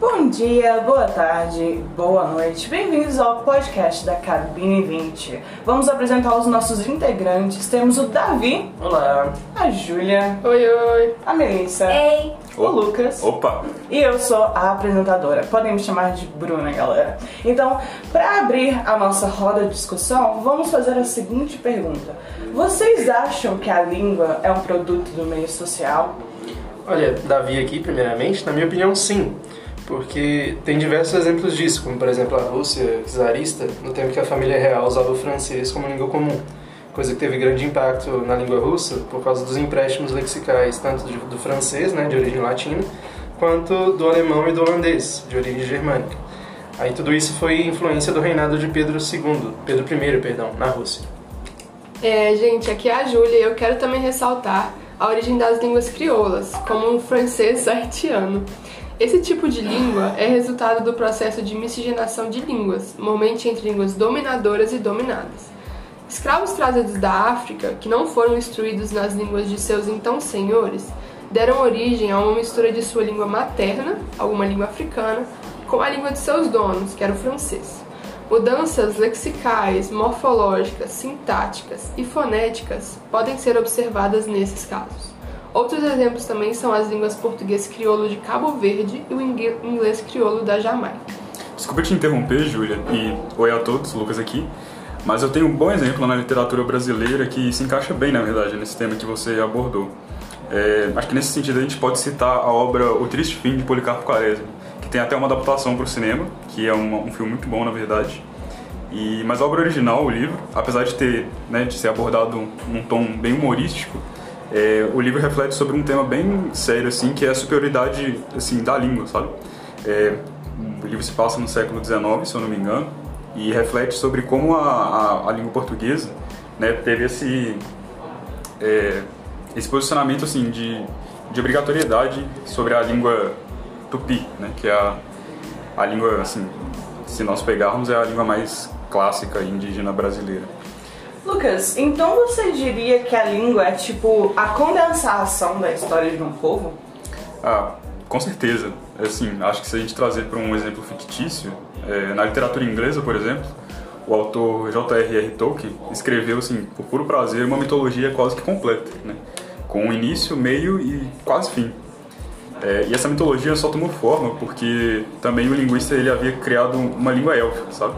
Bom dia, boa tarde, boa noite. Bem-vindos ao podcast da Cabine 20. Vamos apresentar os nossos integrantes. Temos o Davi. Olá. A Júlia. Oi, oi. A Melissa. Ei. O Lucas. Opa. E eu sou a apresentadora. Podem me chamar de Bruna, galera. Então, para abrir a nossa roda de discussão, vamos fazer a seguinte pergunta: Vocês acham que a língua é um produto do meio social? Olha, Davi aqui, primeiramente, na minha opinião, sim. Porque tem diversos exemplos disso, como por exemplo a Rússia czarista, no tempo que a família real usava o francês como língua comum, coisa que teve grande impacto na língua russa por causa dos empréstimos lexicais, tanto do francês, né, de origem latina, quanto do alemão e do holandês, de origem germânica. Aí tudo isso foi influência do reinado de Pedro II, Pedro I, perdão, na Rússia. É, gente, aqui é a Júlia e eu quero também ressaltar a origem das línguas crioulas, como o francês haitiano. Esse tipo de língua é resultado do processo de miscigenação de línguas, normalmente entre línguas dominadoras e dominadas. Escravos trazidos da África, que não foram instruídos nas línguas de seus então senhores, deram origem a uma mistura de sua língua materna, alguma língua africana, com a língua de seus donos, que era o francês. Mudanças lexicais, morfológicas, sintáticas e fonéticas podem ser observadas nesses casos. Outros exemplos também são as línguas português crioulo de Cabo Verde e o inglês crioulo da Jamaica. Desculpa te interromper, Júlia, e oi a todos, Lucas aqui. Mas eu tenho um bom exemplo na literatura brasileira que se encaixa bem, na verdade, nesse tema que você abordou. É, acho que nesse sentido a gente pode citar a obra O Triste Fim de Policarpo Quaresma, tem até uma adaptação para o cinema, que é um, um filme muito bom, na verdade. E, mas a obra original, o livro, apesar de ter, né, de ser abordado num tom bem humorístico, é, o livro reflete sobre um tema bem sério, assim, que é a superioridade, assim, da língua, sabe? É, o livro se passa no século XIX, se eu não me engano, e reflete sobre como a, a, a língua portuguesa, né, teve esse, é, esse posicionamento, assim, de, de obrigatoriedade sobre a língua tupi, né, que é a, a língua, assim, se nós pegarmos, é a língua mais clássica indígena brasileira. Lucas, então você diria que a língua é tipo a condensação da história de um povo? Ah, com certeza. Assim, acho que se a gente trazer para um exemplo fictício, é, na literatura inglesa, por exemplo, o autor J.R.R. Tolkien escreveu, assim, por puro prazer, uma mitologia quase que completa, né? com início, meio e quase fim. É, e essa mitologia só tomou forma porque também o linguista ele havia criado uma língua élfica, sabe?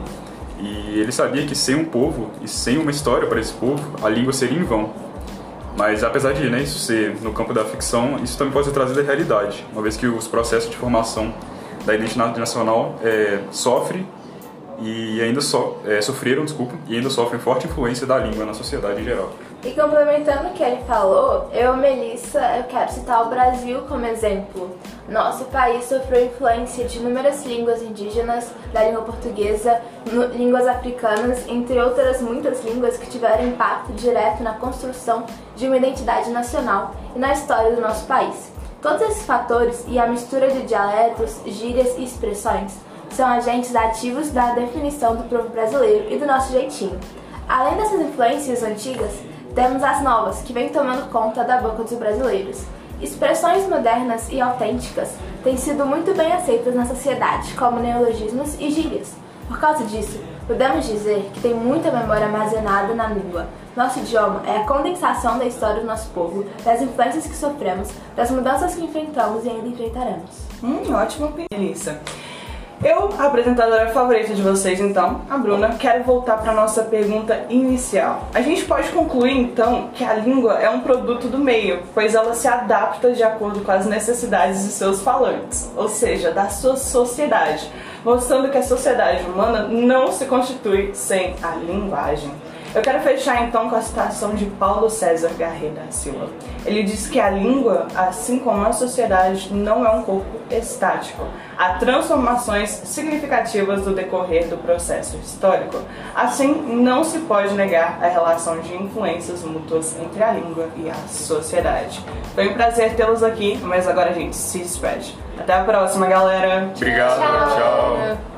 E ele sabia que sem um povo e sem uma história para esse povo, a língua seria em vão. Mas apesar de né, isso ser no campo da ficção, isso também pode ser trazido à realidade, uma vez que os processos de formação da identidade nacional é, sofre e ainda so, é, sofreram, desculpa, e ainda sofrem forte influência da língua na sociedade em geral. E complementando o que ele falou, eu, Melissa, eu quero citar o Brasil como exemplo. Nosso país sofreu influência de inúmeras línguas indígenas, da língua portuguesa, línguas africanas, entre outras muitas línguas que tiveram impacto direto na construção de uma identidade nacional e na história do nosso país. Todos esses fatores e a mistura de dialetos, gírias e expressões são agentes ativos da definição do povo brasileiro e do nosso jeitinho. Além dessas influências antigas, temos as novas, que vêm tomando conta da boca dos brasileiros. Expressões modernas e autênticas têm sido muito bem aceitas na sociedade, como neologismos e gírias. Por causa disso, podemos dizer que tem muita memória armazenada na língua. Nosso idioma é a condensação da história do nosso povo, das influências que sofremos, das mudanças que enfrentamos e ainda enfrentaremos. Hum, opinião, Melissa. Eu, a apresentadora favorita de vocês, então, a Bruna, quero voltar para nossa pergunta inicial. A gente pode concluir, então, que a língua é um produto do meio, pois ela se adapta de acordo com as necessidades de seus falantes, ou seja, da sua sociedade, mostrando que a sociedade humana não se constitui sem a linguagem. Eu quero fechar então com a citação de Paulo César Garreda Silva. Ele diz que a língua, assim como a sociedade, não é um corpo estático. Há transformações significativas do decorrer do processo histórico. Assim, não se pode negar a relação de influências mútuas entre a língua e a sociedade. Foi um prazer tê-los aqui, mas agora a gente se despede. Até a próxima, galera! Obrigado, tchau. tchau.